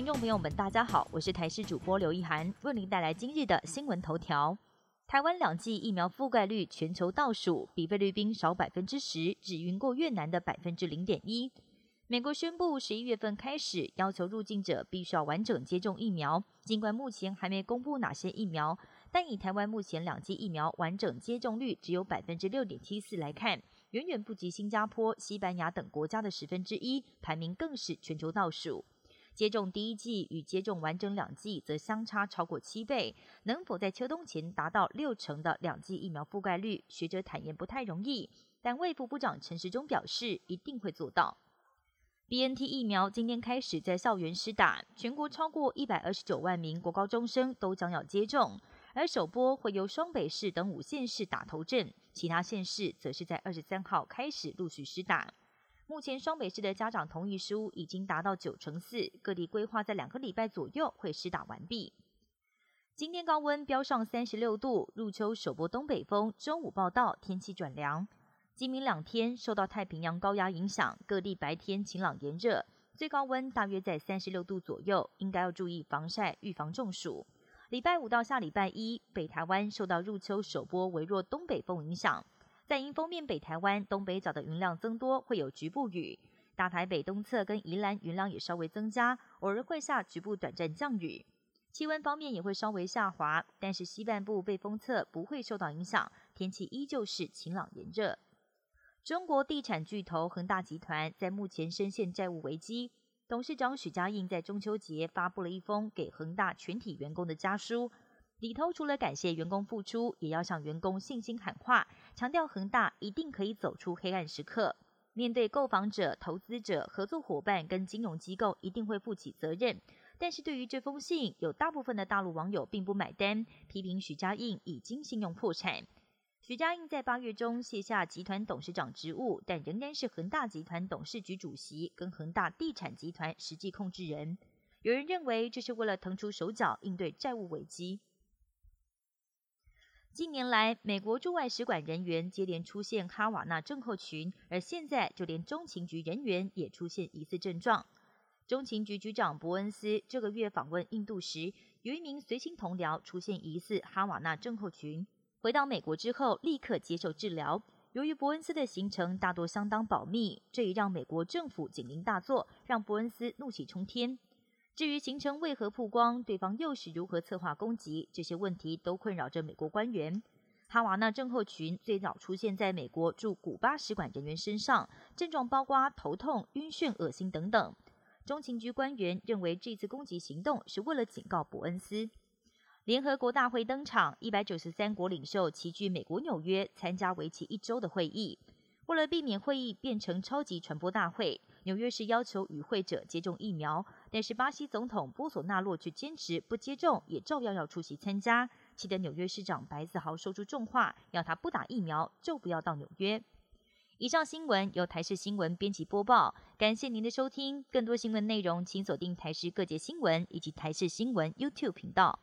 听众朋友们，大家好，我是台视主播刘一涵，为您带来今日的新闻头条。台湾两剂疫苗覆盖率全球倒数，比菲律宾少百分之十，只晕过越南的百分之零点一。美国宣布十一月份开始要求入境者必须要完整接种疫苗，尽管目前还没公布哪些疫苗，但以台湾目前两剂疫苗完整接种率只有百分之六点七四来看，远远不及新加坡、西班牙等国家的十分之一，排名更是全球倒数。接种第一剂与接种完整两剂则相差超过七倍，能否在秋冬前达到六成的两剂疫苗覆盖率？学者坦言不太容易，但卫福部长陈时中表示一定会做到。B N T 疫苗今天开始在校园施打，全国超过一百二十九万名国高中生都将要接种，而首波会由双北市等五县市打头阵，其他县市则是在二十三号开始陆续施打。目前双北市的家长同意书已经达到九成四，各地规划在两个礼拜左右会施打完毕。今天高温飙上三十六度，入秋首波东北风，中午报道天气转凉。今明两天受到太平洋高压影响，各地白天晴朗炎热，最高温大约在三十六度左右，应该要注意防晒，预防中暑。礼拜五到下礼拜一，北台湾受到入秋首波微弱东北风影响，在迎风面北台湾东北角的云量增多，会有局部雨。大台北东侧跟宜兰云量也稍微增加，偶尔会下局部短暂降雨。气温方面也会稍微下滑，但是西半部被风侧不会受到影响，天气依旧是晴朗炎热。中国地产巨头恒大集团在目前深陷债务危机，董事长许家印在中秋节发布了一封给恒大全体员工的家书，里头除了感谢员工付出，也要向员工信心喊话，强调恒大一定可以走出黑暗时刻。面对购房者、投资者、合作伙伴跟金融机构，一定会负起责任。但是对于这封信，有大部分的大陆网友并不买单，批评许家印已经信用破产。许家印在八月中卸下集团董事长职务，但仍然是恒大集团董事局主席跟恒大地产集团实际控制人。有人认为这是为了腾出手脚应对债务危机。近年来，美国驻外使馆人员接连出现哈瓦那症候群，而现在就连中情局人员也出现疑似症状。中情局局长伯恩斯这个月访问印度时，有一名随行同僚出现疑似哈瓦那症候群。回到美国之后，立刻接受治疗。由于伯恩斯的行程大多相当保密，这也让美国政府警铃大作，让伯恩斯怒气冲天。至于行程为何曝光，对方又是如何策划攻击，这些问题都困扰着美国官员。哈瓦那症候群最早出现在美国驻古巴使馆人员身上，症状包括头痛、晕眩、恶心等等。中情局官员认为，这次攻击行动是为了警告伯恩斯。联合国大会登场，一百九十三国领袖齐聚美国纽约参加为期一周的会议。为了避免会议变成超级传播大会，纽约市要求与会者接种疫苗，但是巴西总统波索纳洛却坚持不接种，也照样要出席参加，气得纽约市长白子豪说出重话，要他不打疫苗就不要到纽约。以上新闻由台视新闻编辑播报，感谢您的收听。更多新闻内容，请锁定台视各界新闻以及台视新闻 YouTube 频道。